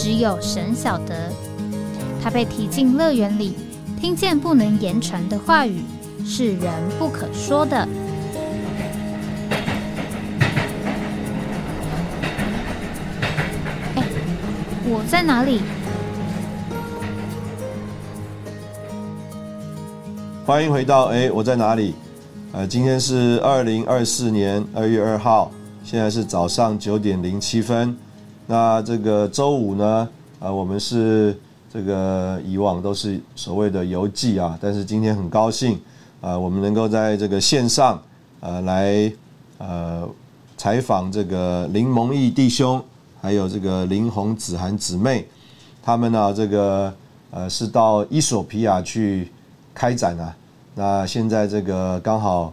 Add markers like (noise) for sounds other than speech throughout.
只有神晓得，他被提进乐园里，听见不能言传的话语，是人不可说的。哎，我在哪里？欢迎回到哎，我在哪里？呃，今天是二零二四年二月二号，现在是早上九点零七分。那这个周五呢，呃，我们是这个以往都是所谓的游记啊，但是今天很高兴啊，我们能够在这个线上呃来呃采访这个林蒙毅弟兄，还有这个林红子涵姊妹，他们呢这个呃是到伊索皮亚去开展啊，那现在这个刚好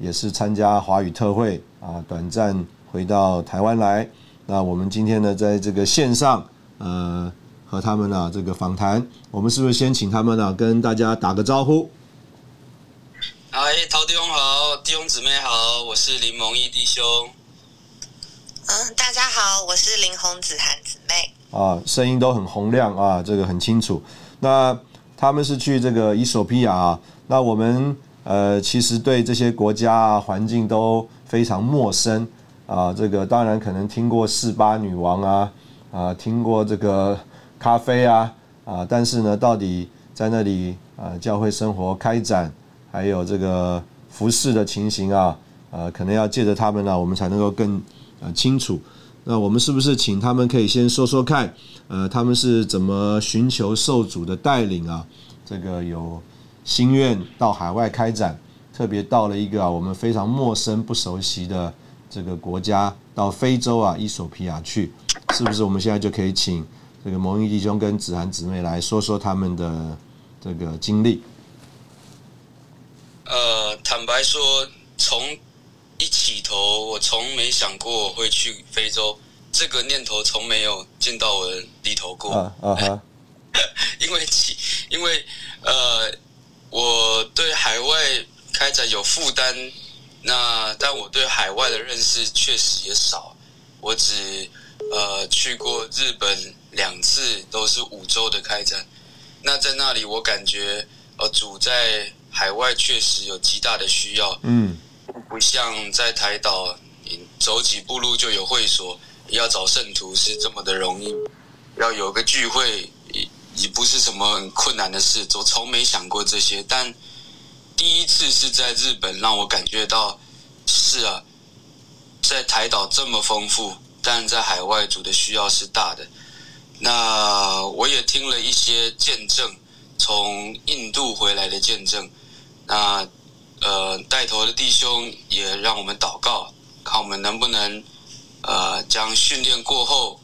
也是参加华语特会啊，短暂回到台湾来。那我们今天呢，在这个线上，呃，和他们呢这个访谈，我们是不是先请他们呢跟大家打个招呼？嗨，陶弟兄好，弟兄姊妹好，我是林蒙义弟兄。嗯，大家好，我是林红子涵姊妹。啊，声音都很洪亮啊，这个很清楚。那他们是去这个伊索比亚啊，那我们呃其实对这些国家啊环境都非常陌生。啊，这个当然可能听过四八女王啊，啊，听过这个咖啡啊，啊，但是呢，到底在那里啊，教会生活开展，还有这个服饰的情形啊，呃，可能要借着他们呢，我们才能够更呃清楚。那我们是不是请他们可以先说说看，呃，他们是怎么寻求受主的带领啊？这个有心愿到海外开展，特别到了一个啊，我们非常陌生不熟悉的。这个国家到非洲啊，伊索比亚去，是不是？我们现在就可以请这个蒙毅弟兄跟子涵姊妹来说说他们的这个经历。呃，坦白说，从一起头，我从没想过会去非洲，这个念头从没有进到我的里头过。啊哈，(laughs) 因为起因为呃，我对海外开展有负担。那但我对海外的认识确实也少，我只呃去过日本两次，都是五周的开展。那在那里，我感觉呃主在海外确实有极大的需要，嗯，不像在台岛，走几步路就有会所，要找圣徒是这么的容易，要有个聚会也也不是什么很困难的事，我从没想过这些，但。第一次是在日本，让我感觉到是啊，在台岛这么丰富，但在海外主的需要是大的。那我也听了一些见证，从印度回来的见证。那呃，带头的弟兄也让我们祷告，看我们能不能呃，将训练过后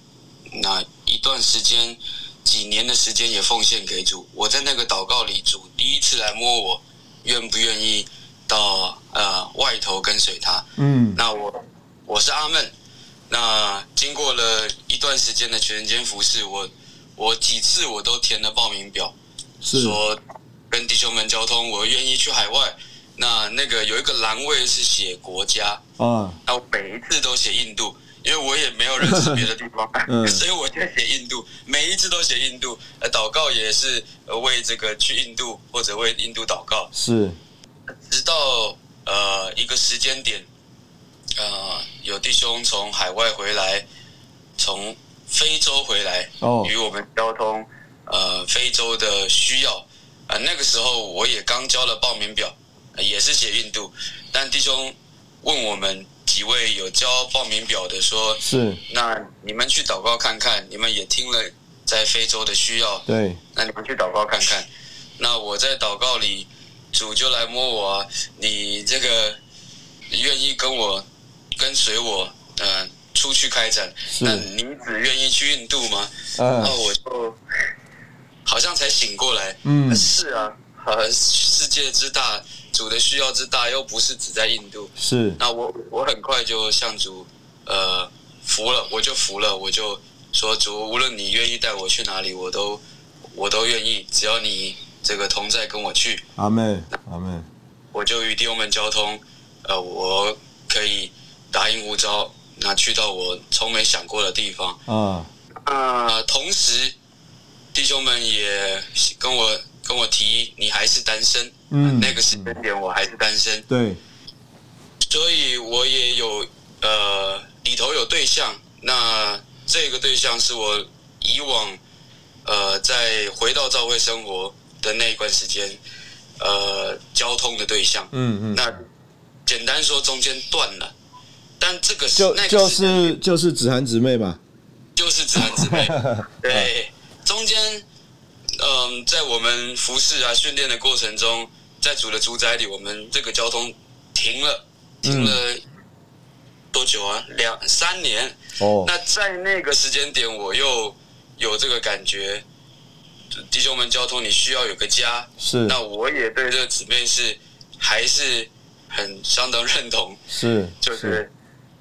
那一段时间、几年的时间也奉献给主。我在那个祷告里，主第一次来摸我。愿不愿意到呃外头跟随他？嗯，那我我是阿闷。那经过了一段时间的全人间服侍，我我几次我都填了报名表，说跟弟兄们交通，我愿意去海外。那那个有一个栏位是写国家，啊，那我每一次都写印度，因为我也没有认识别的地方，(laughs) 所以我就写印度，每一次都写印度。呃，祷告也是为这个去印度或者为印度祷告。是，直到呃一个时间点，呃，有弟兄从海外回来，从非洲回来，哦，与我们交通呃非洲的需要。啊，那个时候我也刚交了报名表，也是写印度，但弟兄问我们。几位有交报名表的说，是。那你们去祷告看看，你们也听了在非洲的需要，对，那你们去祷告看看。那我在祷告里，主就来摸我，啊，你这个愿意跟我跟随我，嗯，出出去开展，那你只愿意去印度吗？然后我就好像才醒过来，嗯，是啊，呃，世界之大，主的需要之大，又不是只在印度，是。那我我很快就向主呃服了，我就服了，我就说主，无论你愿意带我去哪里，我都我都愿意，只要你这个同在跟我去。阿妹，阿妹，我就与弟兄们交通，呃，我可以答应无招。那去到我从没想过的地方啊啊！同时，弟兄们也跟我跟我提，你还是单身。嗯，那个时间点我还是单身。对，所以我也有呃里头有对象。那这个对象是我以往呃在回到教会生活的那一段时间呃交通的对象。嗯嗯。那简单说，中间断了。但这个就就是就是子涵姊妹嘛，就是子涵姊妹。(laughs) 对，中间，嗯，在我们服侍啊训练的过程中，在主的主宰里，我们这个交通停了，停了多久啊？两三年。哦。那在那个时间点，我又有这个感觉，弟兄们，交通你需要有个家。是。那我也对这个姊妹是还是很相当认同。是。就是。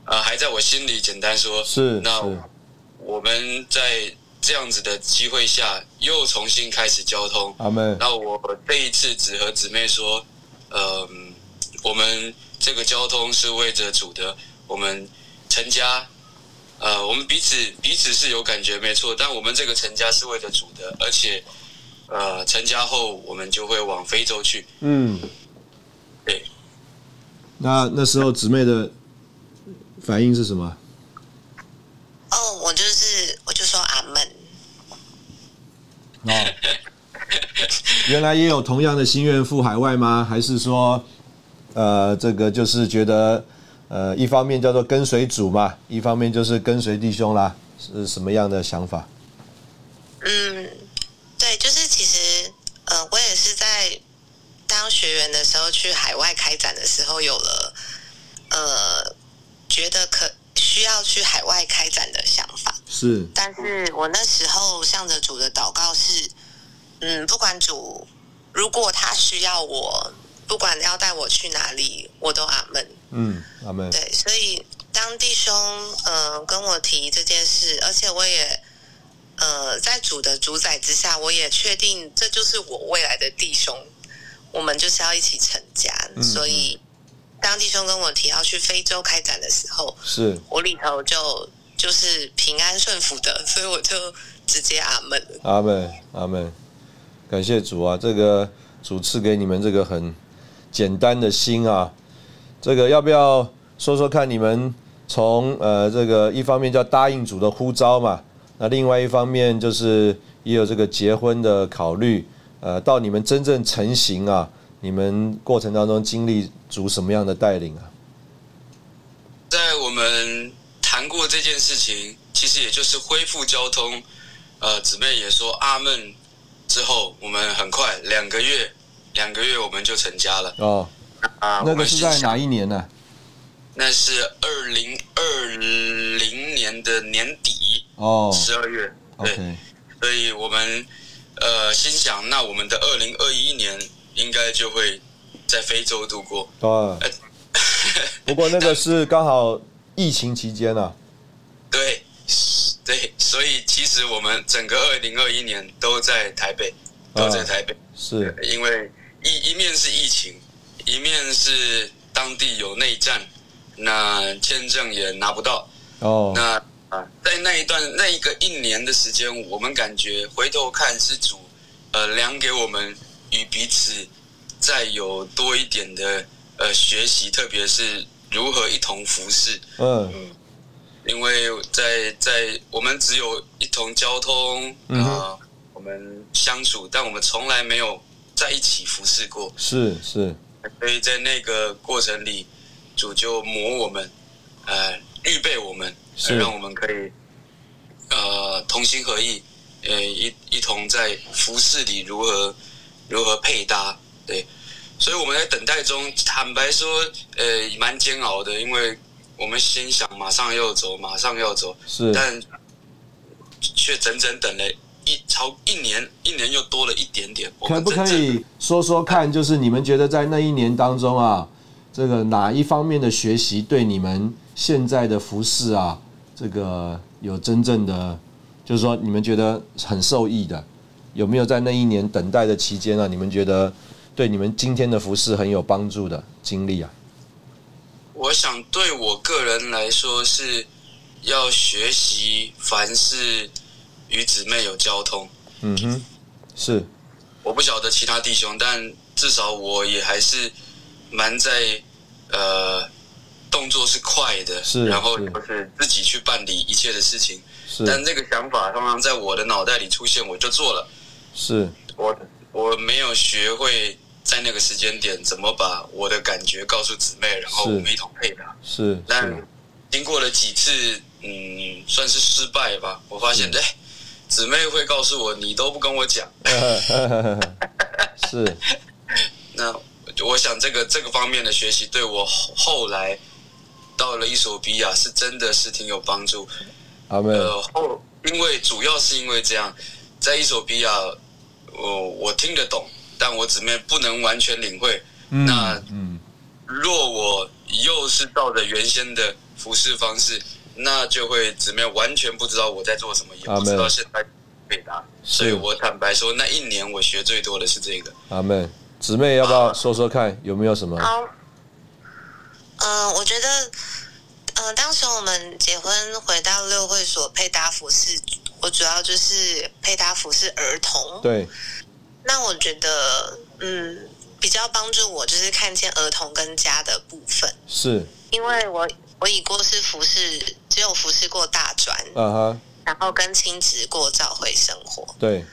呃，还在我心里。简单说，是那我们在这样子的机会下，又重新开始交通。阿门。那我这一次只和姊妹说，嗯，我们这个交通是为着主的。我们成家，呃，我们彼此彼此是有感觉，没错。但我们这个成家是为着主的，而且，呃，成家后我们就会往非洲去。嗯，对。那那时候姊妹的。反应是什么？哦，我就是我就说阿门。哦，原来也有同样的心愿赴海外吗？还是说，呃，这个就是觉得，呃，一方面叫做跟随主嘛，一方面就是跟随弟兄啦，是什么样的想法？嗯，对，就是其实，呃，我也是在当学员的时候去海外开展的时候有了，呃。觉得可需要去海外开展的想法是，但是我那时候向着主的祷告是，嗯，不管主如果他需要我，不管要带我去哪里，我都阿门。嗯，阿门。对，所以当弟兄呃跟我提这件事，而且我也呃在主的主宰之下，我也确定这就是我未来的弟兄，我们就是要一起成家，所以。当弟兄跟我提要去非洲开展的时候，是我里头就就是平安顺服的，(laughs) 所以我就直接阿门。阿门，阿门，感谢主啊！这个主赐给你们这个很简单的心啊，这个要不要说说看？你们从呃这个一方面叫答应主的呼召嘛，那另外一方面就是也有这个结婚的考虑，呃，到你们真正成型啊。你们过程当中经历主什么样的带领啊？在我们谈过这件事情，其实也就是恢复交通。呃，姊妹也说阿门之后，我们很快两个月，两个月我们就成家了。哦，啊，那个是在哪一年呢？那是二零二零年的年底哦，十二月。对，所以我们呃心想，那我们的二零二一年。应该就会在非洲度过。对，(laughs) 不过那个是刚好疫情期间啊。对，对，所以其实我们整个二零二一年都在台北，都在台北。是，因为一一面是疫情，一面是当地有内战，那签证也拿不到。哦。那啊，在那一段那一个一年的时间，我们感觉回头看是主呃量给我们。与彼此再有多一点的呃学习，特别是如何一同服侍。嗯，因为在在我们只有一同交通啊，我们相处，但我们从来没有在一起服侍过。是是，所以在那个过程里，主就磨我们，呃，预备我们，是让我们可以呃同心合意，呃一一同在服饰里如何。如何配搭？对，所以我们在等待中，坦白说，呃，蛮煎熬的，因为我们心想马上要走，马上要走，是，但却整整等了一超一年，一年又多了一点点。可不可以说说看，就是你们觉得在那一年当中啊，这个哪一方面的学习对你们现在的服饰啊，这个有真正的，就是说你们觉得很受益的，有没有在那一年等待的期间啊，你们觉得对你们今天的服饰很有帮助的经历啊？我想对我个人来说是要学习凡事与姊妹有交通。嗯哼，是。我不晓得其他弟兄，但至少我也还是蛮在呃动作是快的，是，然后就是自己去办理一切的事情。是。但这个想法通常在我的脑袋里出现，我就做了。是。我我没有学会。在那个时间点，怎么把我的感觉告诉姊妹，然后我们一同配搭？是。但经过了几次，嗯，算是失败吧。我发现，哎，姊妹会告诉我，你都不跟我讲。(laughs) 是。(laughs) 那我想，这个这个方面的学习，对我后来到了伊索比亚，是真的是挺有帮助。阿妹。呃，后因为主要是因为这样，在伊索比亚，我我听得懂。但我姊妹不能完全领会。那若我又是照着原先的服侍方式，那就会姊妹完全不知道我在做什么，也不知道现在回答。所以我坦白说，那一年我学最多的是这个。阿妹，姊妹要不要说说看，有没有什么？好。嗯，我觉得，嗯，当时我们结婚回到六会所配搭服饰，我主要就是配搭服饰儿童。对。那我觉得，嗯，比较帮助我就是看见儿童跟家的部分，是，因为我我已过是服饰，只有服饰过大专，嗯哼，然后跟亲子过教会生活，对，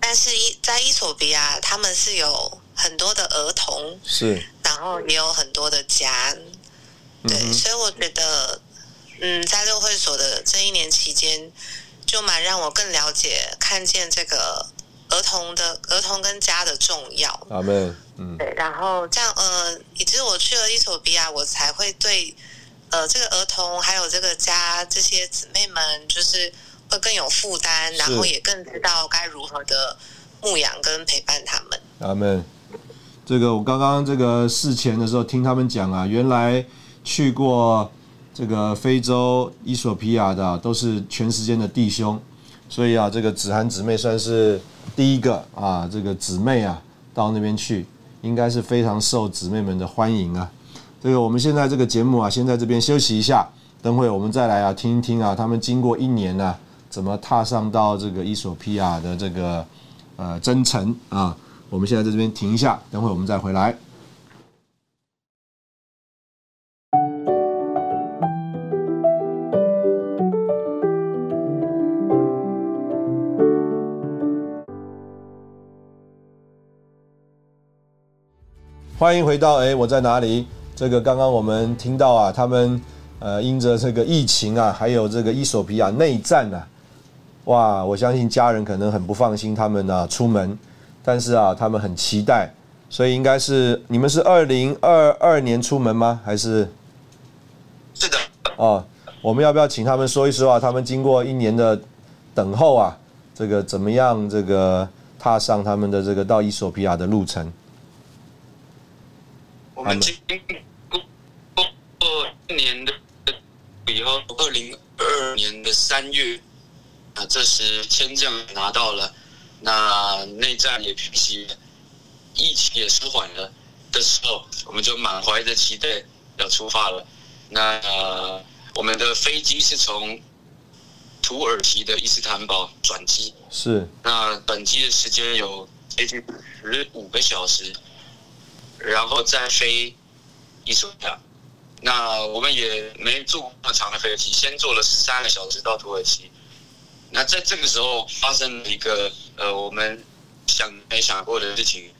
但是伊在伊索比亚，他们是有很多的儿童，是，然后也有很多的家，对，所以我觉得，嗯，在六会所的这一年期间，就蛮让我更了解看见这个。儿童的儿童跟家的重要，阿妹，嗯，对，然后这样，呃，以致我去了伊索比亚，我才会对，呃，这个儿童还有这个家这些姊妹们，就是会更有负担，然后也更知道该如何的牧养跟陪伴他们。阿妹，这个我刚刚这个事前的时候听他们讲啊，原来去过这个非洲伊索比亚的都是全世界的弟兄，所以啊，这个子涵姊妹算是。第一个啊，这个姊妹啊，到那边去，应该是非常受姊妹们的欢迎啊。这个我们现在这个节目啊，先在这边休息一下，等会我们再来啊，听一听啊，他们经过一年呢，怎么踏上到这个伊索比亚的这个呃征程啊。我们现在在这边停一下，等会我们再回来。欢迎回到哎，我在哪里？这个刚刚我们听到啊，他们呃，因着这个疫情啊，还有这个伊索比亚内战啊，哇！我相信家人可能很不放心他们呢出门，但是啊，他们很期待，所以应该是你们是二零二二年出门吗？还是？是的。哦，我们要不要请他们说一说啊？他们经过一年的等候啊，这个怎么样？这个踏上他们的这个到伊索比亚的路程？我们经过一年的以后，二零二二年的三月，啊，这时签证拿到了，那内战也平息了，疫情也舒缓了的时候，我们就满怀着期待要出发了。那我们的飞机是从土耳其的伊斯坦堡转机，是那转机的时间有接近十五个小时。然后再飞伊索比亚，那我们也没坐那么长的飞机，先坐了十三个小时到土耳其。那在这个时候发生了一个呃，我们想没想过的事情，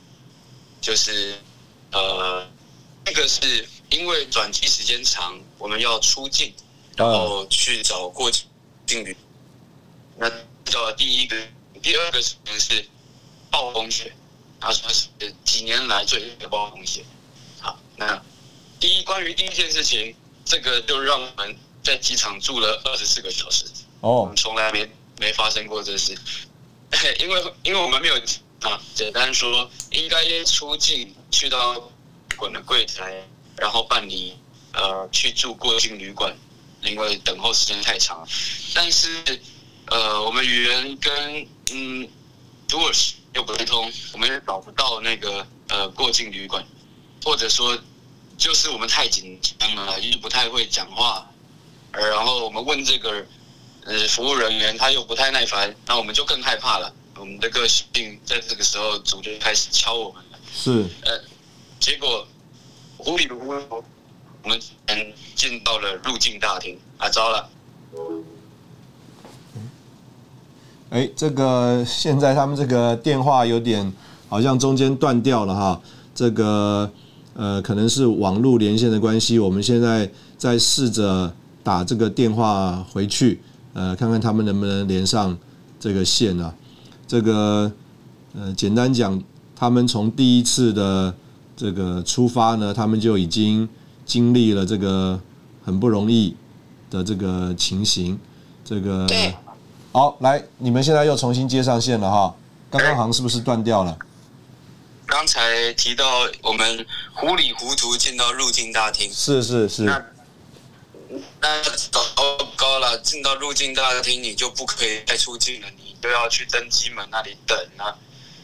就是呃，那个是因为转机时间长，我们要出境，然后去找过境旅。那找第一个，第二个事情是暴风雪。他说是几年来最的暴风险。好，那第一关于第一件事情，这个就让我们在机场住了二十四个小时。哦，我们从来没没发生过这事，(laughs) 因为因为我们没有啊，简单说，应该出境去到旅馆的柜台，然后办理呃去住过境旅馆，因为等候时间太长。但是呃，我们语言跟嗯土耳其又不通，我们也找不到那个呃过境旅馆，或者说就是我们太紧张了，又不太会讲话，然后我们问这个。呃，服务人员他又不太耐烦，那我们就更害怕了。我们的个性在这个时候，主就开始敲我们了。是，呃，结果无里无头，我们嗯进到了入境大厅啊，糟了！哎，这个现在他们这个电话有点好像中间断掉了哈，这个呃可能是网络连线的关系，我们现在在试着打这个电话回去。呃，看看他们能不能连上这个线啊？这个呃，简单讲，他们从第一次的这个出发呢，他们就已经经历了这个很不容易的这个情形。这个好，来，你们现在又重新接上线了哈。刚刚好像是不是断掉了？刚才提到我们糊里糊涂进到入境大厅，是是是。那糟糕了，进到入境大厅你就不可以再出境了，你都要去登机门那里等啊，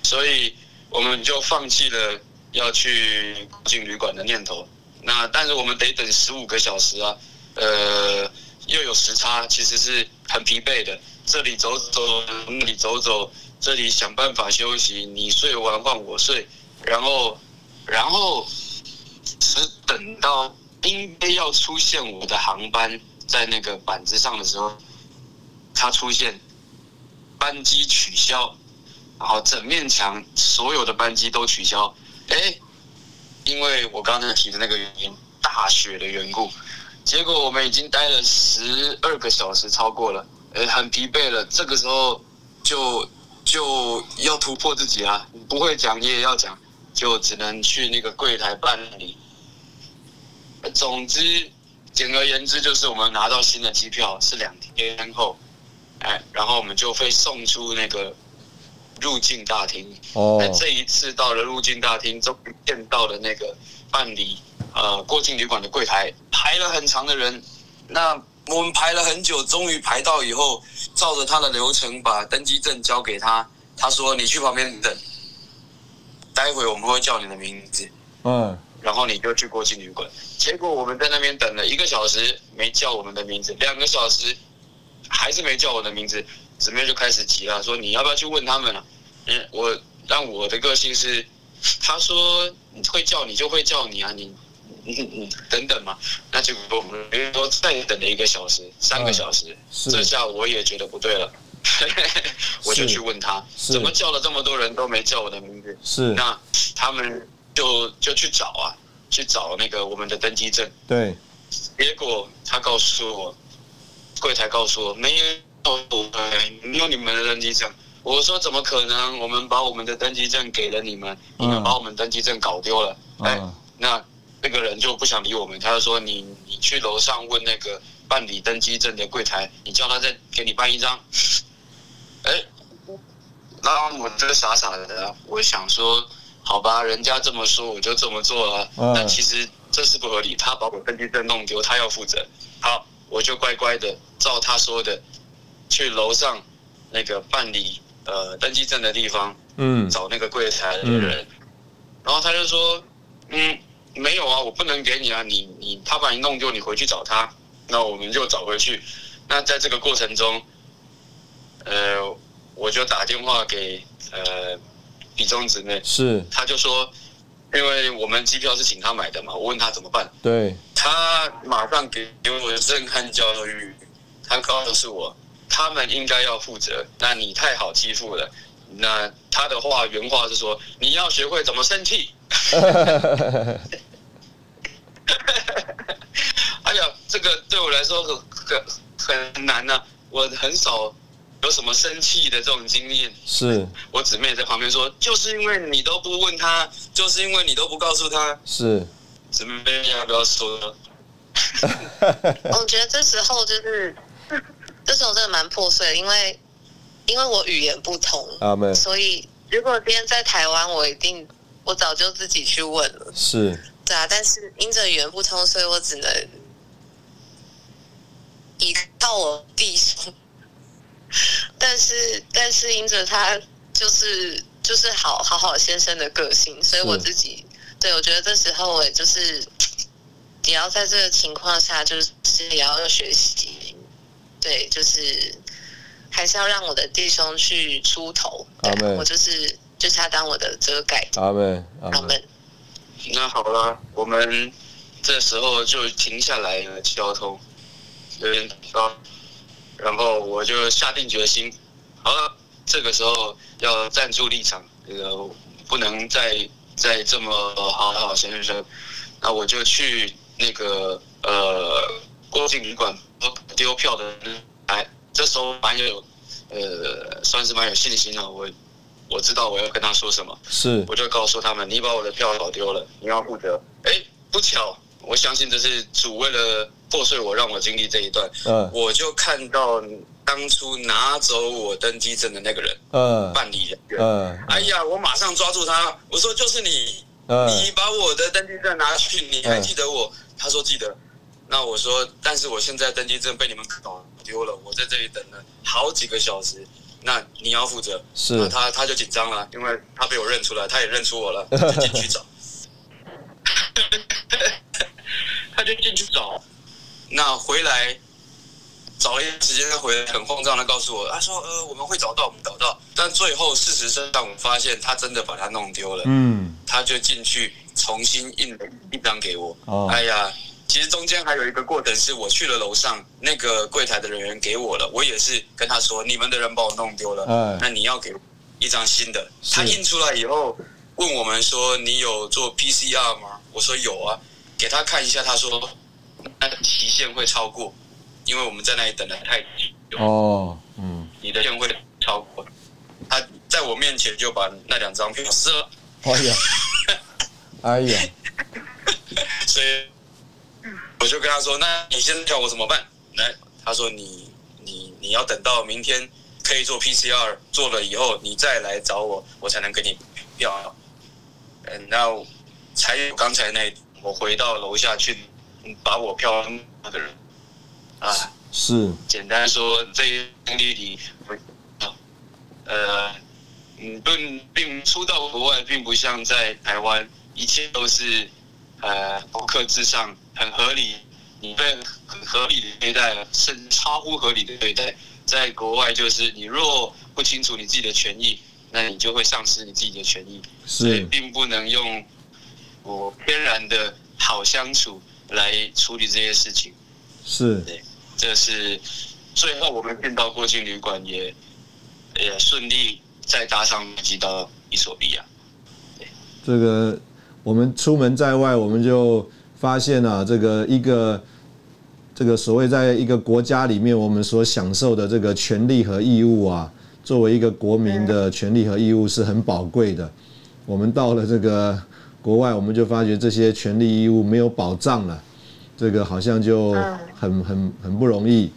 所以我们就放弃了要去进旅馆的念头。那但是我们得等十五个小时啊，呃，又有时差，其实是很疲惫的。这里走走，那里走走，这里想办法休息，你睡完换我睡，然后，然后只等到。应该要出现我的航班在那个板子上的时候，它出现班机取消，然后整面墙所有的班机都取消。哎，因为我刚才提的那个原因，大雪的缘故，结果我们已经待了十二个小时，超过了，呃，很疲惫了。这个时候就就要突破自己啊，不会讲你也要讲，就只能去那个柜台办理。总之，简而言之，就是我们拿到新的机票是两天后，哎，然后我们就会送出那个入境大厅。哦，这一次到了入境大厅，终于见到了那个办理呃过境旅馆的柜台，排了很长的人。那我们排了很久，终于排到以后，照着他的流程把登机证交给他。他说：“你去旁边等，待会我们会叫你的名字。”嗯。然后你就去国际旅馆，结果我们在那边等了一个小时，没叫我们的名字；两个小时，还是没叫我的名字。姊妹就开始急了，说你要不要去问他们了？嗯，我但我的个性是，他说会叫你就会叫你啊，你你你等等嘛。那结果我们说再等了一个小时，三个小时，这下我也觉得不对了，(laughs) 我就去问他，怎么叫了这么多人都没叫我的名字？是那他们。就就去找啊，去找那个我们的登机证。对，结果他告诉我，柜台告诉我没有，没有你们的登机证。我说怎么可能？我们把我们的登机证给了你们，你们把我们登机证搞丢了。哎，那那个人就不想理我们，他就说你你去楼上问那个办理登机证的柜台，你叫他再给你办一张。(laughs) 哎，那我这个傻傻的，我想说。好吧，人家这么说，我就这么做了。但其实这是不合理，他把我登机证弄丢，他要负责。好，我就乖乖的照他说的，去楼上那个办理呃登记证的地方，嗯，找那个柜台的人。然后他就说，嗯，没有啊，我不能给你啊，你你他把你弄丢，你回去找他。那我们就找回去。那在这个过程中，呃，我就打电话给呃。比中姊妹是，他就说，因为我们机票是请他买的嘛，我问他怎么办，对，他马上给给我震撼教育，他告诉我，他们应该要负责，那你太好欺负了，那他的话原话是说，你要学会怎么生气，(laughs) 哎呀，这个对我来说很很很难呐，我很少。有什么生气的这种经验？是我姊妹在旁边说，就是因为你都不问他，就是因为你都不告诉他。是姊妹要不要说？(laughs) 我觉得这时候就是，这时候真的蛮破碎，因为因为我语言不通，所以如果今天在台湾，我一定我早就自己去问了。是，对啊，但是因着语言不通，所以我只能依靠我弟兄。但是但是因着他就是就是好好好先生的个性，所以我自己对我觉得这时候我也就是。也要在这个情况下，就是也要学习，对，就是还是要让我的弟兄去出头。我就是就是他当我的遮盖。阿门，阿门。那好了，我们这时候就停下来了交通，有点高，然后我就下定决心，好了，这个时候要站住立场，这个不能再再这么好好先生，那我就去。那个呃，过境旅馆丢票的，来，这时候蛮有，呃，算是蛮有信心的。我我知道我要跟他说什么，是，我就告诉他们，你把我的票搞丢了，你要负责。哎，不巧，我相信这是主为了破碎我，让我经历这一段。嗯，我就看到当初拿走我登机证的那个人，嗯，办理人员，嗯，哎呀，我马上抓住他，我说就是你，你把我的登机证拿去，你还记得我？他说记得，那我说，但是我现在登机证被你们搞丢了，我在这里等了好几个小时，那你要负责。是，他他就紧张了，因为他被我认出来，他也认出我了，(laughs) 就进去找，(laughs) 他就进去找，那回来找了一段时间，他回来很慌张的告诉我，他说呃我们会找到，我们找到，但最后事实上我发现他真的把它弄丢了，嗯，他就进去。重新印了一张给我。哦，哎呀，其实中间还有一个过程，是我去了楼上，那个柜台的人员给我了，我也是跟他说，你们的人把我弄丢了，嗯，那你要给一张新的。他印出来以后，问我们说，你有做 PCR 吗？我说有啊，给他看一下，他说那期限会超过，因为我们在那里等的太久。哦，嗯，你的线会超过。他在我面前就把那两张票撕了。哎呀。哎呀，所以我就跟他说：“那你现在叫我怎么办？”来，他说：“你你你要等到明天可以做 PCR 做了以后，你再来找我，我才能给你票。”嗯，那才有刚才那我回到楼下去把我票那个人啊，是简单说这一经历里，呃，嗯，并并出到国外，并不像在台湾。一切都是，呃，不克制上，很合理。你被很合理的对待，甚至超乎合理的对待，在国外就是你若不清楚你自己的权益，那你就会丧失你自己的权益。是，并不能用我天然的好相处来处理这些事情。是，对，这是最后我们见到过境旅馆也也顺利再搭上飞机到伊索比亚。这个。我们出门在外，我们就发现啊，这个一个这个所谓在一个国家里面，我们所享受的这个权利和义务啊，作为一个国民的权利和义务是很宝贵的。我们到了这个国外，我们就发觉这些权利义务没有保障了，这个好像就很很很不容易。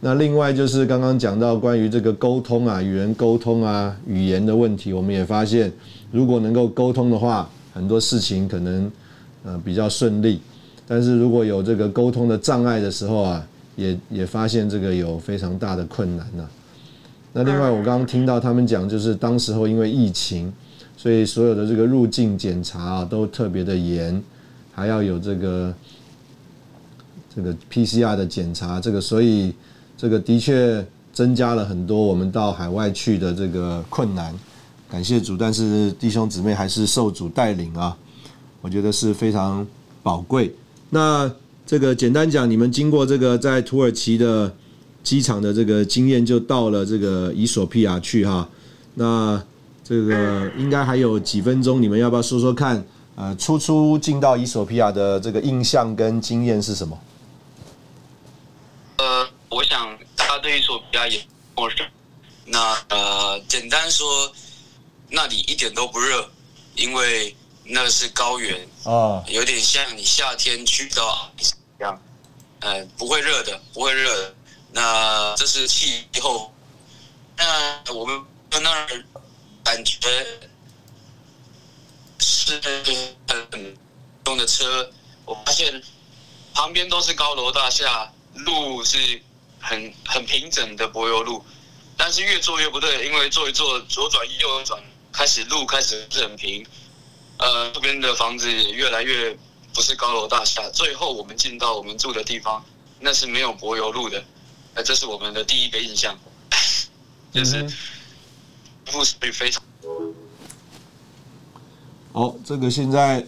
那另外就是刚刚讲到关于这个沟通啊，与人沟通啊，语言的问题，我们也发现，如果能够沟通的话。很多事情可能呃比较顺利，但是如果有这个沟通的障碍的时候啊，也也发现这个有非常大的困难呐。那另外我刚刚听到他们讲，就是当时候因为疫情，所以所有的这个入境检查啊都特别的严，还要有这个这个 PCR 的检查，这个所以这个的确增加了很多我们到海外去的这个困难。感谢主，但是弟兄姊妹还是受主带领啊，我觉得是非常宝贵。那这个简单讲，你们经过这个在土耳其的机场的这个经验，就到了这个伊索比亚去哈。那这个应该还有几分钟，你们要不要说说看？呃，初初进到伊索比亚的这个印象跟经验是什么？呃，我想他对伊索比亚也陌生。那呃，简单说。那里一点都不热，因为那是高原啊，有点像你夏天去到一样，呃，不会热的，不会热的。那这是气候。那我们那儿感觉是很用的车，我发现旁边都是高楼大厦，路是很很平整的柏油路，但是越做越不对，因为做一做左转右转，开始路开始是很平，呃，这边的房子也越来越不是高楼大厦，最后我们进到我们住的地方，那是没有柏油路的，呃，这是我们的第一个印象。(laughs) 就是复苏率非常好。这个现在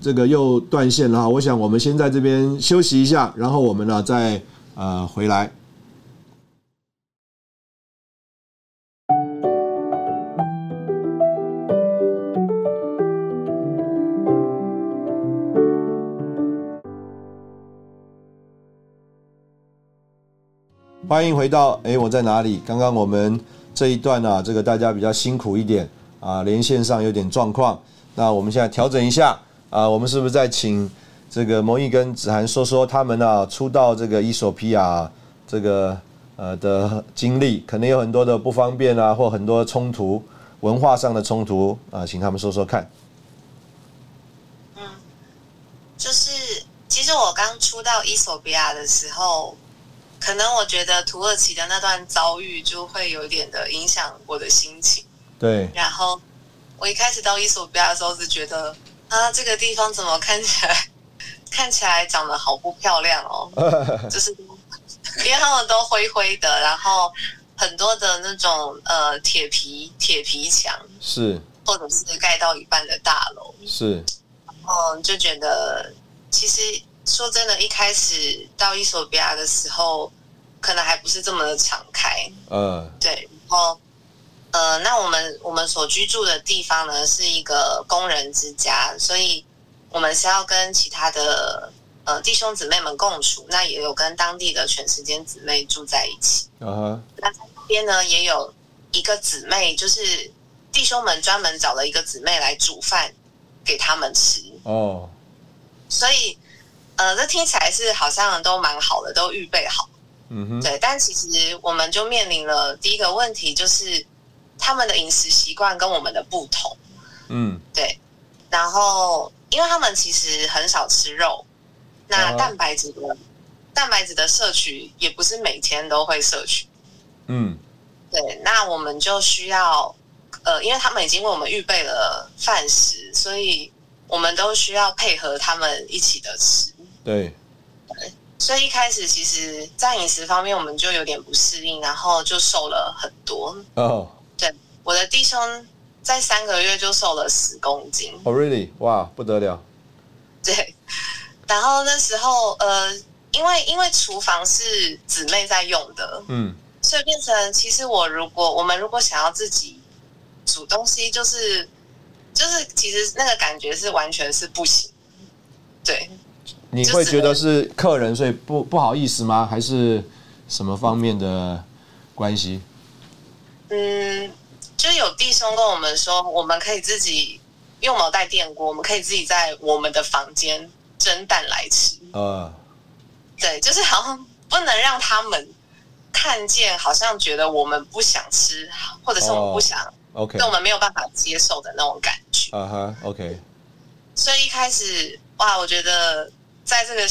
这个又断线了，我想我们先在这边休息一下，然后我们呢再呃回来。欢迎回到哎，我在哪里？刚刚我们这一段呢，这个大家比较辛苦一点啊，连线上有点状况。那我们现在调整一下啊，我们是不是再请这个蒙毅跟子涵说说他们呢出道这个伊索比亚这个呃的经历，可能有很多的不方便啊，或很多冲突，文化上的冲突啊，请他们说说看。嗯，就是其实我刚出道伊索比亚的时候。可能我觉得土耳其的那段遭遇就会有点的影响我的心情。对。然后我一开始到伊索比亚的时候是觉得啊，这个地方怎么看起来 (laughs) 看起来长得好不漂亮哦，(laughs) 就是因为他们都灰灰的，然后很多的那种呃铁皮铁皮墙是，或者是盖到一半的大楼是，嗯，就觉得其实。说真的，一开始到伊索比亚的时候，可能还不是这么的敞开。嗯，对。然后，呃，那我们我们所居住的地方呢，是一个工人之家，所以我们是要跟其他的呃弟兄姊妹们共处。那也有跟当地的全时间姊妹住在一起。嗯那那边呢，也有一个姊妹，就是弟兄们专门找了一个姊妹来煮饭给他们吃。哦，所以。呃，这听起来是好像都蛮好的，都预备好。嗯哼，对。但其实我们就面临了第一个问题，就是他们的饮食习惯跟我们的不同。嗯，对。然后，因为他们其实很少吃肉，那蛋白质的蛋白质的摄取也不是每天都会摄取。嗯，对。那我们就需要，呃，因为他们已经为我们预备了饭食，所以我们都需要配合他们一起的吃。对，所以一开始其实，在饮食方面我们就有点不适应，然后就瘦了很多。哦，对，我的弟兄在三个月就瘦了十公斤。哦，really？哇，不得了。对，然后那时候呃，因为因为厨房是姊妹在用的，嗯，所以变成其实我如果我们如果想要自己煮东西，就是就是其实那个感觉是完全是不行。对。你会觉得是客人，所以不不好意思吗？还是什么方面的关系？嗯，就有弟兄跟我们说，我们可以自己用毛带电锅，我们可以自己在我们的房间蒸蛋来吃。呃，对，就是好像不能让他们看见，好像觉得我们不想吃，或者是我们不想，OK，我们没有办法接受的那种感觉。啊哈，OK。所以一开始，哇，我觉得。在这个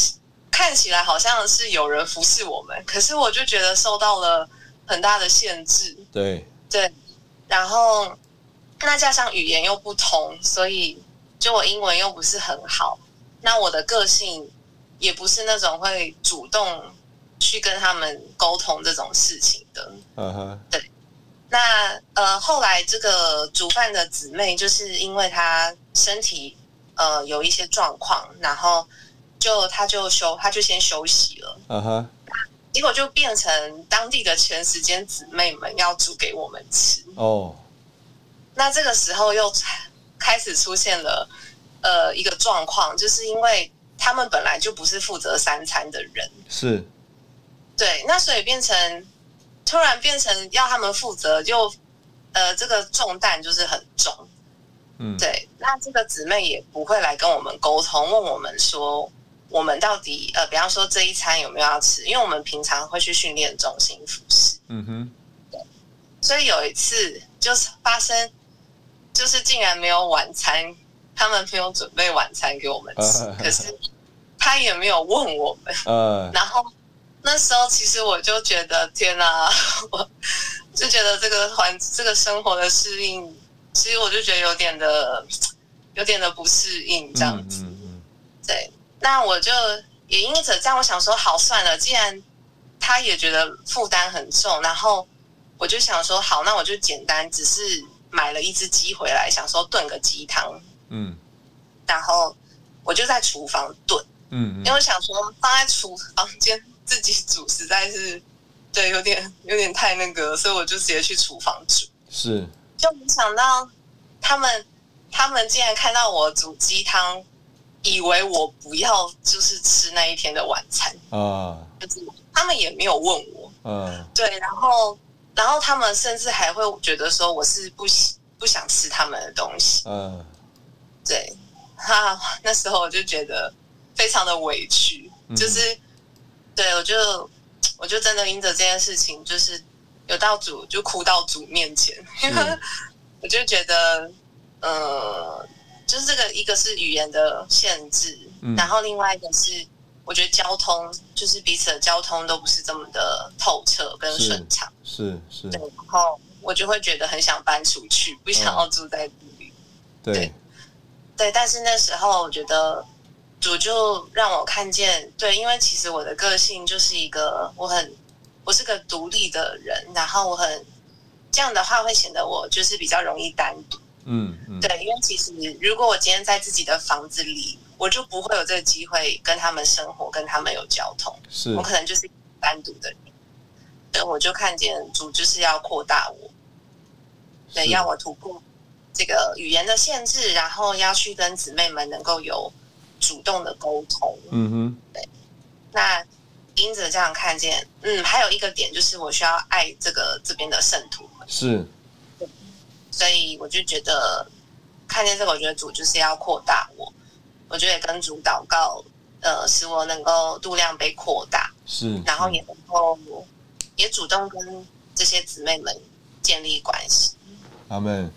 看起来好像是有人服侍我们，可是我就觉得受到了很大的限制。对对，然后那加上语言又不同，所以就我英文又不是很好，那我的个性也不是那种会主动去跟他们沟通这种事情的。嗯哼，对。那呃，后来这个煮饭的姊妹，就是因为她身体呃有一些状况，然后。就他就休，他就先休息了。嗯哼，结果就变成当地的全时间姊妹们要煮给我们吃。哦，那这个时候又开始出现了呃一个状况，就是因为他们本来就不是负责三餐的人，是，对，那所以变成突然变成要他们负责，就呃这个重担就是很重。嗯，对，那这个姊妹也不会来跟我们沟通，问我们说。我们到底呃，比方说这一餐有没有要吃？因为我们平常会去训练中心服侍，嗯哼，对。所以有一次就是发生，就是竟然没有晚餐，他们没有准备晚餐给我们吃，可是他也没有问我们，嗯。然后那时候其实我就觉得天哪，(laughs) 我就觉得这个环这个生活的适应，其实我就觉得有点的有点的不适应这样子，对。那我就也因此这样，我想说，好算了，既然他也觉得负担很重，然后我就想说，好，那我就简单，只是买了一只鸡回来，想说炖个鸡汤，嗯，然后我就在厨房炖，嗯，因为我想说放在厨房间自己煮实在是，对，有点有点太那个，所以我就直接去厨房煮，是，就没想到他们他们竟然看到我煮鸡汤。以为我不要就是吃那一天的晚餐。啊，就是他们也没有问我，嗯，对，然后然后他们甚至还会觉得说我是不喜不想吃他们的东西，嗯，对，哈，那时候我就觉得非常的委屈，就是对我就我就真的因着这件事情，就是有到主就哭到主面前，(laughs) 我就觉得，呃。就是这个，一个是语言的限制，然后另外一个是，我觉得交通就是彼此的交通都不是这么的透彻跟顺畅，是是，对然后我就会觉得很想搬出去，不想要住在这里，对对，但是那时候我觉得主就让我看见，对，因为其实我的个性就是一个我很我是个独立的人，然后我很这样的话会显得我就是比较容易单独。嗯嗯，对，因为其实如果我今天在自己的房子里，我就不会有这个机会跟他们生活，跟他们有交通。是我可能就是单独的人，对，我就看见主就是要扩大我，对，要我突破这个语言的限制，然后要去跟姊妹们能够有主动的沟通。嗯哼，对。那因着这样看见，嗯，还有一个点就是我需要爱这个这边的圣徒们。是。所以我就觉得看见这个，我觉得主就是要扩大我，我就也跟主祷告，呃，使我能够度量被扩大，是，然后也能够也主动跟这些姊妹们建立关系。阿门。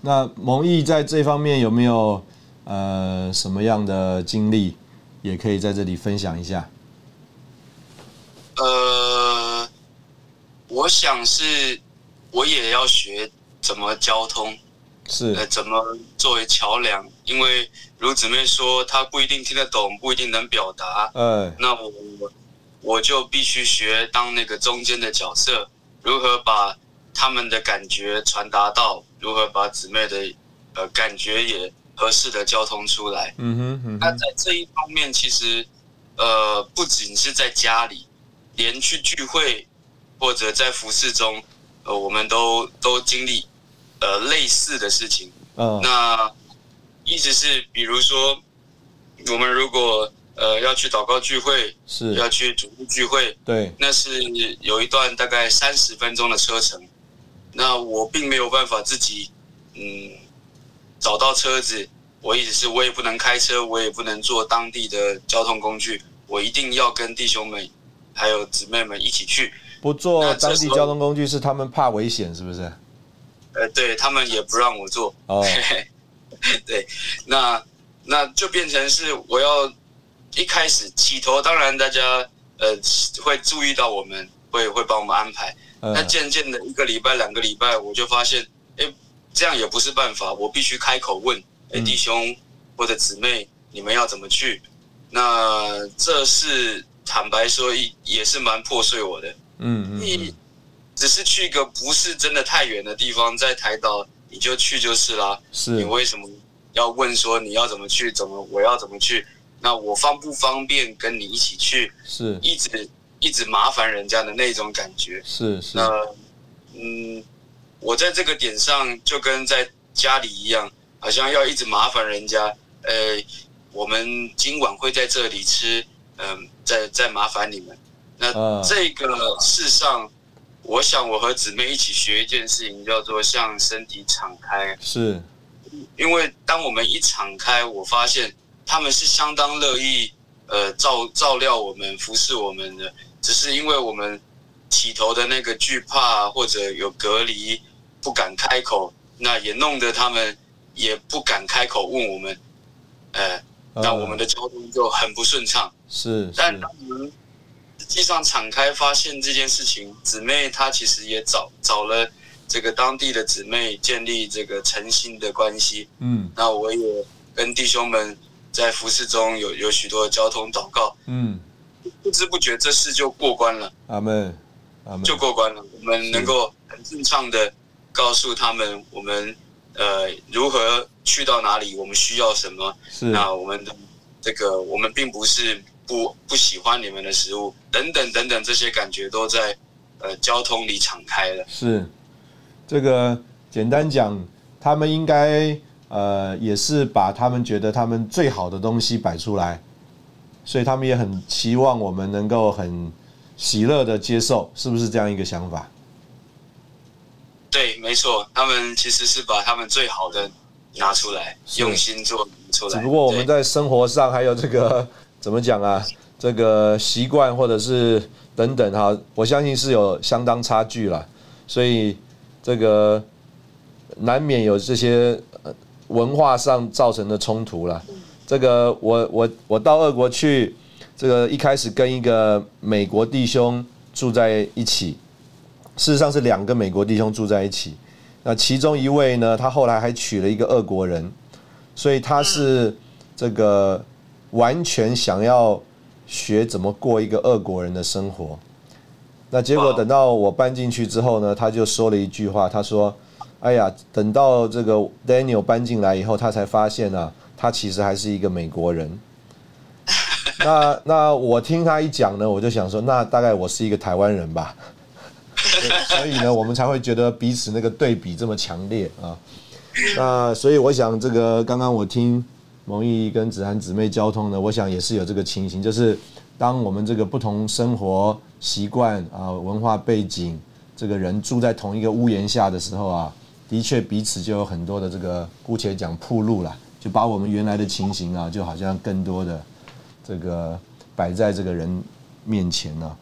那蒙毅在这方面有没有呃什么样的经历，也可以在这里分享一下？呃，我想是我也要学。怎么交通？是呃，怎么作为桥梁？因为如姊妹说，她不一定听得懂，不一定能表达。嗯，那我我就必须学当那个中间的角色，如何把他们的感觉传达到，如何把姊妹的呃感觉也合适的交通出来。嗯哼，那在这一方面，其实呃，不仅是在家里，连去聚会或者在服饰中，呃，我们都都经历。呃，类似的事情，嗯，那意思是，比如说，我们如果呃要去祷告聚会，是。要去主日聚会，对，那是有一段大概三十分钟的车程，那我并没有办法自己，嗯，找到车子，我意思是我也不能开车，我也不能坐当地的交通工具，我一定要跟弟兄们还有姊妹们一起去。不坐当地交通工具是他们怕危险，是不是？呃，对他们也不让我做。哦，(laughs) 对，那那就变成是我要一开始起头，当然大家呃会注意到我们，会会帮我们安排。那渐渐的一个礼拜、两个礼拜，我就发现，哎，这样也不是办法，我必须开口问，哎，弟兄或者姊妹，你们要怎么去？那这是坦白说，也也是蛮破碎我的。嗯嗯。只是去一个不是真的太远的地方，在台岛你就去就是啦。是你为什么要问说你要怎么去？怎么我要怎么去？那我方不方便跟你一起去？是一直一直麻烦人家的那种感觉。是是。那嗯，我在这个点上就跟在家里一样，好像要一直麻烦人家。呃，我们今晚会在这里吃，嗯，再再麻烦你们。那这个世上。我想，我和姊妹一起学一件事情，叫做向身体敞开。是，因为当我们一敞开，我发现他们是相当乐意呃照照料我们、服侍我们的，只是因为我们起头的那个惧怕或者有隔离，不敢开口，那也弄得他们也不敢开口问我们，呃，那我们的交通就很不顺畅。是，但当我们实际上敞开发现这件事情，姊妹她其实也找找了这个当地的姊妹建立这个诚信的关系。嗯，那我也跟弟兄们在服饰中有有许多交通祷告。嗯，不知不觉这事就过关了。阿门，阿门，就过关了。我们能够很顺畅的告诉他们，我们呃如何去到哪里，我们需要什么。是，那我们的这个我们并不是。不不喜欢你们的食物，等等等等，这些感觉都在呃交通里敞开了。是，这个简单讲，他们应该呃也是把他们觉得他们最好的东西摆出来，所以他们也很期望我们能够很喜乐的接受，是不是这样一个想法？对，没错，他们其实是把他们最好的拿出来，用心做出来。只不过我们在生活上还有这个。怎么讲啊？这个习惯或者是等等哈，我相信是有相当差距了，所以这个难免有这些文化上造成的冲突了。这个我我我到俄国去，这个一开始跟一个美国弟兄住在一起，事实上是两个美国弟兄住在一起。那其中一位呢，他后来还娶了一个俄国人，所以他是这个。完全想要学怎么过一个俄国人的生活，那结果等到我搬进去之后呢，他就说了一句话，他说：“哎呀，等到这个 Daniel 搬进来以后，他才发现啊，他其实还是一个美国人。(laughs) ”那那我听他一讲呢，我就想说，那大概我是一个台湾人吧，(laughs) 所以呢，我们才会觉得彼此那个对比这么强烈啊。那所以我想，这个刚刚我听。蒙毅跟子涵姊妹交通呢，我想也是有这个情形，就是当我们这个不同生活习惯啊、文化背景，这个人住在同一个屋檐下的时候啊，的确彼此就有很多的这个姑且讲铺路了，就把我们原来的情形啊，就好像更多的这个摆在这个人面前了。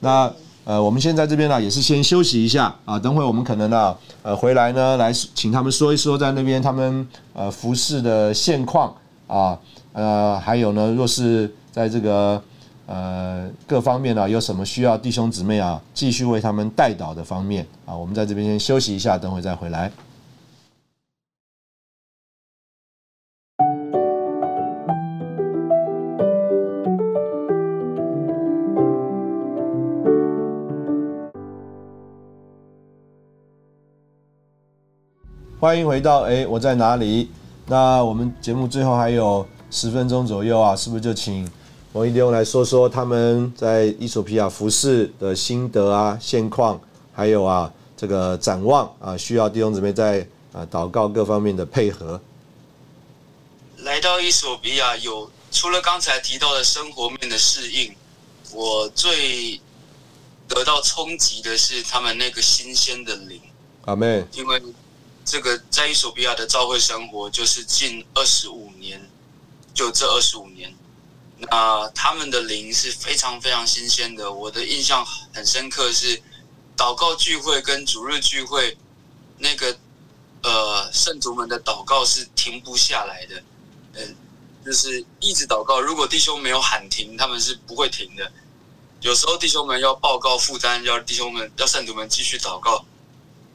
那呃，我们现在这边呢，也是先休息一下啊，等会我们可能呢，呃，回来呢，来请他们说一说在那边他们呃服饰的现况啊，呃，还有呢，若是在这个呃各方面呢，有什么需要弟兄姊妹啊，继续为他们带导的方面啊，我们在这边先休息一下，等会再回来。欢迎回到哎，我在哪里？那我们节目最后还有十分钟左右啊，是不是就请王一弟兄来说说他们在伊索比亚服饰的心得啊、现况，还有啊这个展望啊，需要弟兄姊妹在啊祷告各方面的配合。来到伊索比亚，有除了刚才提到的生活面的适应，我最得到冲击的是他们那个新鲜的灵。阿妹，因为。这个在伊索比亚的教会生活，就是近二十五年，就这二十五年，那他们的灵是非常非常新鲜的。我的印象很深刻是，祷告聚会跟主日聚会，那个呃圣徒们的祷告是停不下来的，嗯，就是一直祷告。如果弟兄没有喊停，他们是不会停的。有时候弟兄们要报告负担，要弟兄们要圣徒们继续祷告，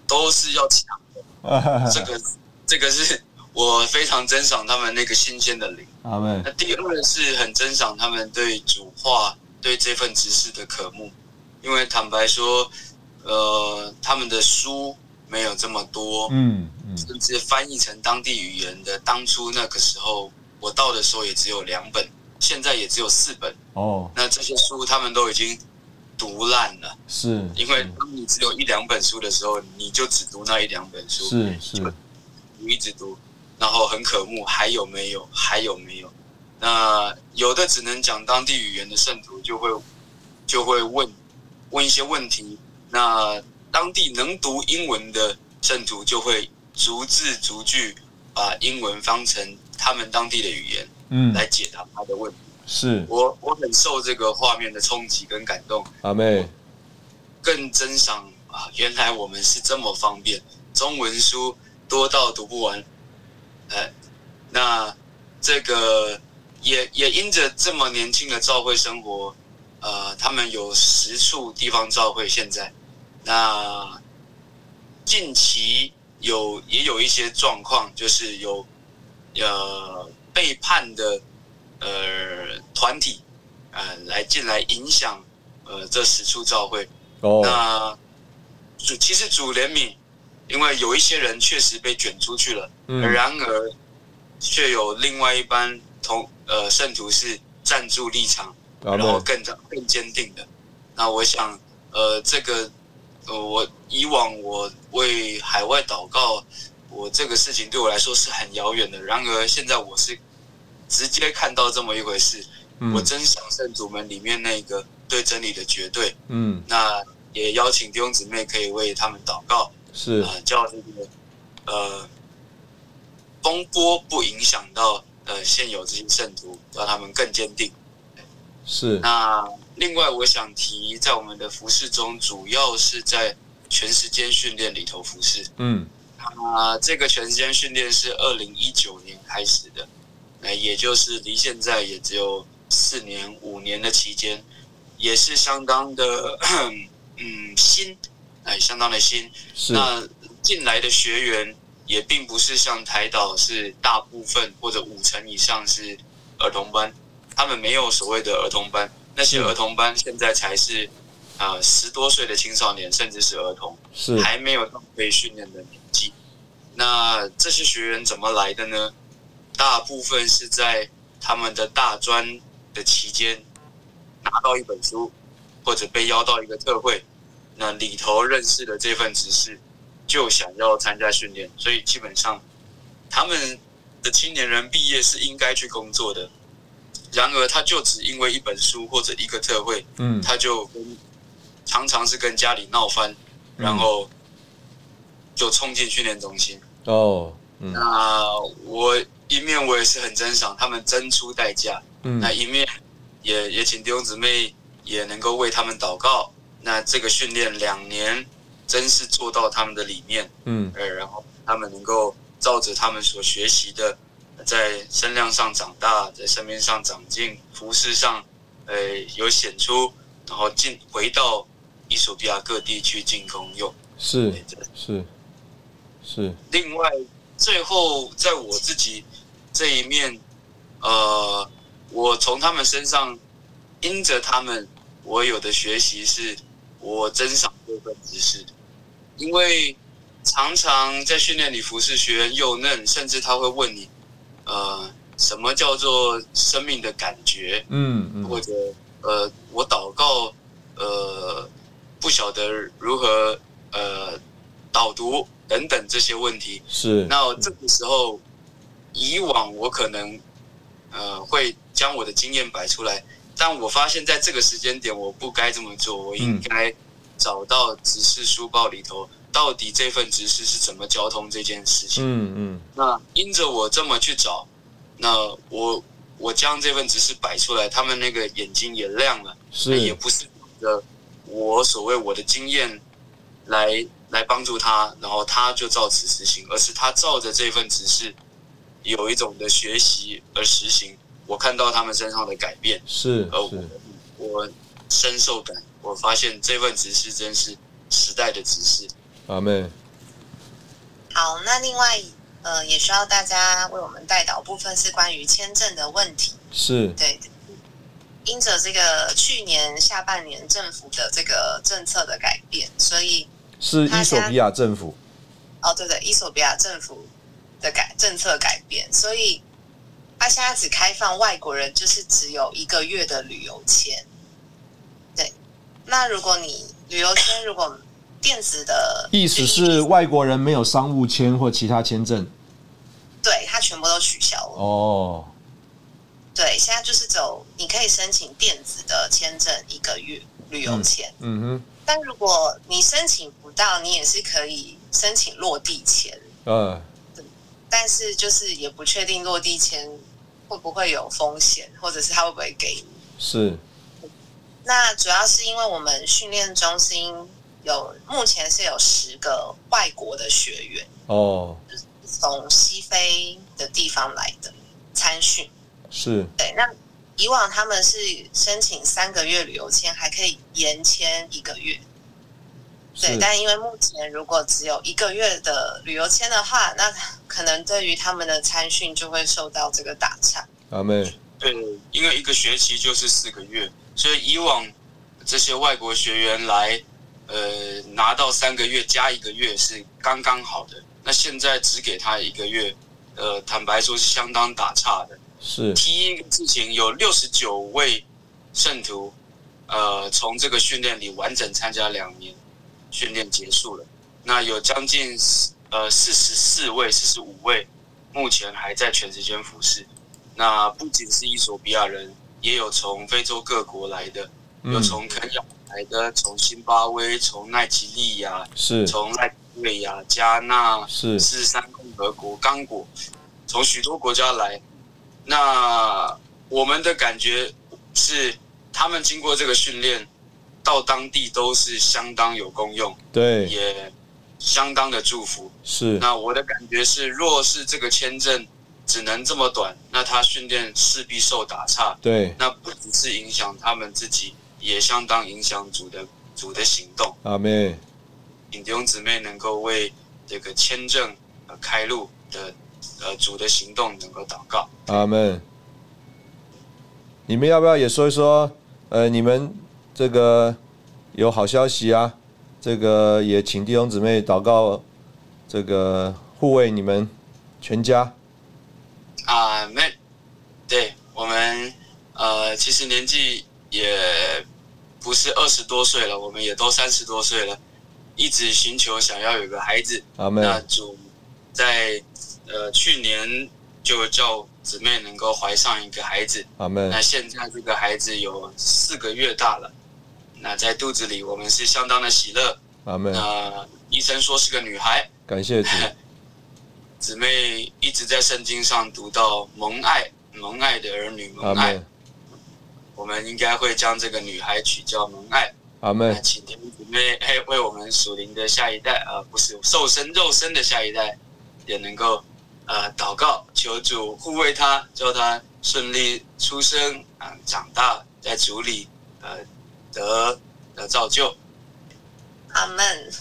都是要抢。(laughs) 这个这个是我非常珍赏他们那个新鲜的灵。那第二是很珍赏他们对主话、对这份知识的渴慕，因为坦白说，呃，他们的书没有这么多，嗯嗯，甚至翻译成当地语言的，当初那个时候我到的时候也只有两本，现在也只有四本。哦，那这些书他们都已经。读烂了，是因为当你只有一两本书的时候，你就只读那一两本书，是是，你一直读，然后很渴慕，还有没有？还有没有？那有的只能讲当地语言的圣徒就会就会问问一些问题，那当地能读英文的圣徒就会逐字逐句把英文翻成他们当地的语言，嗯，来解答他的问题。是我我很受这个画面的冲击跟感动。阿妹，更珍赏啊！原来我们是这么方便，中文书多到读不完。哎，那这个也也因着这么年轻的教会生活，呃，他们有十处地方教会现在，那近期有也有一些状况，就是有呃背叛的呃团体呃来进来影响呃这十处教会。哦，那主其实主怜悯。因为有一些人确实被卷出去了，嗯然而却有另外一班同呃圣徒是站住立场，然后更加更坚定的。那我想，呃，这个呃，我以往我为海外祷告，我这个事情对我来说是很遥远的。然而现在我是直接看到这么一回事，我真想圣徒们里面那个对真理的绝对。嗯，那也邀请弟兄姊妹可以为他们祷告。是啊，叫这个呃风波不影响到呃现有这些圣徒，让他们更坚定。是那另外我想提，在我们的服饰中，主要是在全时间训练里头服饰。嗯，啊，这个全时间训练是二零一九年开始的，那，也就是离现在也只有四年五年的期间，也是相当的 (clears throat) 嗯新。哎，相当的新。那进来的学员也并不是像台岛是大部分或者五成以上是儿童班，他们没有所谓的儿童班。那些儿童班现在才是啊十多岁的青少年，甚至是儿童，是还没有到可以训练的年纪。那这些学员怎么来的呢？大部分是在他们的大专的期间拿到一本书，或者被邀到一个特会。那里头认识的这份执事，就想要参加训练，所以基本上他们的青年人毕业是应该去工作的。然而，他就只因为一本书或者一个特会，嗯，他就跟常常是跟家里闹翻，然后就冲进训练中心。哦，那我一面我也是很珍赏他们真出代价，嗯，那一面也也请弟兄姊妹也能够为他们祷告。那这个训练两年，真是做到他们的理念，嗯，呃，然后他们能够照着他们所学习的，在身量上长大，在生命上长进，服饰上，呃，有显出，然后进回到伊索比亚各地去进攻用，是是是。另外，最后在我自己这一面，呃，我从他们身上因着他们，我有的学习是。我珍赏这份知识，因为常常在训练里服侍学员幼嫩，甚至他会问你，呃，什么叫做生命的感觉？嗯嗯，或者呃，我祷告，呃，不晓得如何呃导读等等这些问题。是，那这个时候，以往我可能呃会将我的经验摆出来。但我发现，在这个时间点，我不该这么做。我应该找到指示书报里头，到底这份指示是怎么交通这件事情。嗯嗯。那因着我这么去找，那我我将这份指示摆出来，他们那个眼睛也亮了。是。也不是的，我所谓我的经验来来帮助他，然后他就照此执行，而是他照着这份指示，有一种的学习而实行。我看到他们身上的改变，是，呃，我深受感，我发现这份指示真是时代的指示。阿妹，好，那另外，呃，也需要大家为我们带导部分是关于签证的问题。是，对，因着这个去年下半年政府的这个政策的改变，所以是伊索比亚政府。哦，对对，伊索比亚政府的改政策改变，所以。他现在只开放外国人，就是只有一个月的旅游签。对，那如果你旅游签如果电子的，意思是外国人没有商务签或其他签证，对他全部都取消了。哦，对，现在就是走，你可以申请电子的签证一个月旅游签。嗯哼，但如果你申请不到，你也是可以申请落地签。嗯，但是就是也不确定落地签。会不会有风险，或者是他会不会给你？是。那主要是因为我们训练中心有目前是有十个外国的学员哦，从西非的地方来的参训。是。对，那以往他们是申请三个月旅游签，还可以延签一个月。对，但因为目前如果只有一个月的旅游签的话，那可能对于他们的参训就会受到这个打岔。阿妹，对，因为一个学期就是四个月，所以以往这些外国学员来，呃，拿到三个月加一个月是刚刚好的。那现在只给他一个月，呃，坦白说是相当打岔的。是，提一个事情，有六十九位圣徒，呃，从这个训练里完整参加两年。训练结束了，那有将近呃四十四位、四十五位，目前还在全时间服侍。那不仅是伊索比亚人，也有从非洲各国来的，有从肯亚来的，从辛巴威、从奈及利亚，是，从赖瑞亚、加纳，是，四三共和国、刚果，从许多国家来。那我们的感觉是，他们经过这个训练。到当地都是相当有功用，对，也相当的祝福。是，那我的感觉是，若是这个签证只能这么短，那他训练势必受打岔。对，那不只是影响他们自己，也相当影响主的主的行动。阿妹，请弟兄姊妹能够为这个签证开路的呃主的行动能够祷告。阿门。你们要不要也说一说？呃，你们。这个有好消息啊！这个也请弟兄姊妹祷告，这个护卫你们全家。啊，妹，对我们呃，其实年纪也不是二十多岁了，我们也都三十多岁了，一直寻求想要有个孩子。阿妹，那主在呃去年就叫姊妹能够怀上一个孩子。阿妹，那现在这个孩子有四个月大了。那在肚子里，我们是相当的喜乐。阿门。那医生说是个女孩。感谢主。(laughs) 姊妹一直在圣经上读到蒙爱、蒙爱的儿女蒙爱。我们应该会将这个女孩取叫蒙爱。阿门。请姊妹嘿为我们属灵的下一代，而不是瘦身肉身的下一代，也能够呃祷告，求主护卫她，叫她顺利出生啊，长大在主里呃。得的造就，阿门。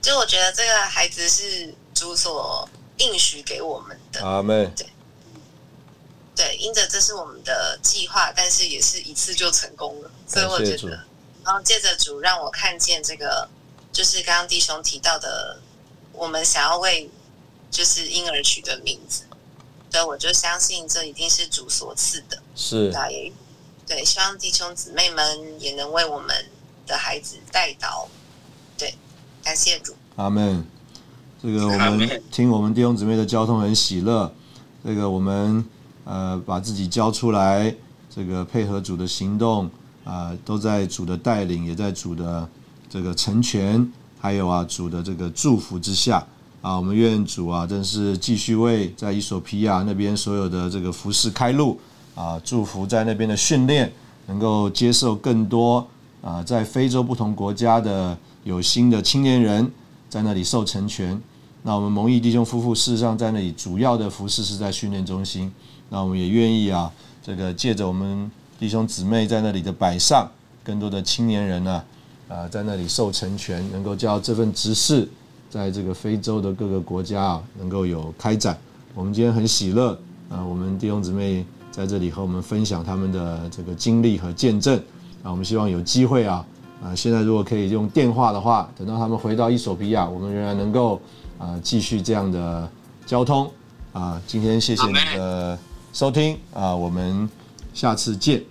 就我觉得这个孩子是主所应许给我们的，阿门。对，对，因着这是我们的计划，但是也是一次就成功了，所以我觉得，然后借着主让我看见这个，就是刚刚弟兄提到的，我们想要为就是婴儿取的名字，所以我就相信这一定是主所赐的，是。对，希望弟兄姊妹们也能为我们的孩子带祷。对，感谢主。阿门。这个我们听我们弟兄姊妹的交通很喜乐。这个我们呃把自己交出来，这个配合主的行动啊，都在主的带领，也在主的这个成全，还有啊主的这个祝福之下啊，我们愿主啊，真是继续为在伊索皮亚那边所有的这个服饰开路。啊，祝福在那边的训练能够接受更多啊，在非洲不同国家的有心的青年人在那里受成全。那我们蒙毅弟兄夫妇事实上在那里主要的服饰是在训练中心。那我们也愿意啊，这个借着我们弟兄姊妹在那里的摆上，更多的青年人呢啊，在那里受成全，能够叫这份执事在这个非洲的各个国家啊，能够有开展。我们今天很喜乐啊，我们弟兄姊妹。在这里和我们分享他们的这个经历和见证啊，我们希望有机会啊啊，现在如果可以用电话的话，等到他们回到伊索比亚，我们仍然能够啊继续这样的交通啊。今天谢谢你的收听啊，我们下次见。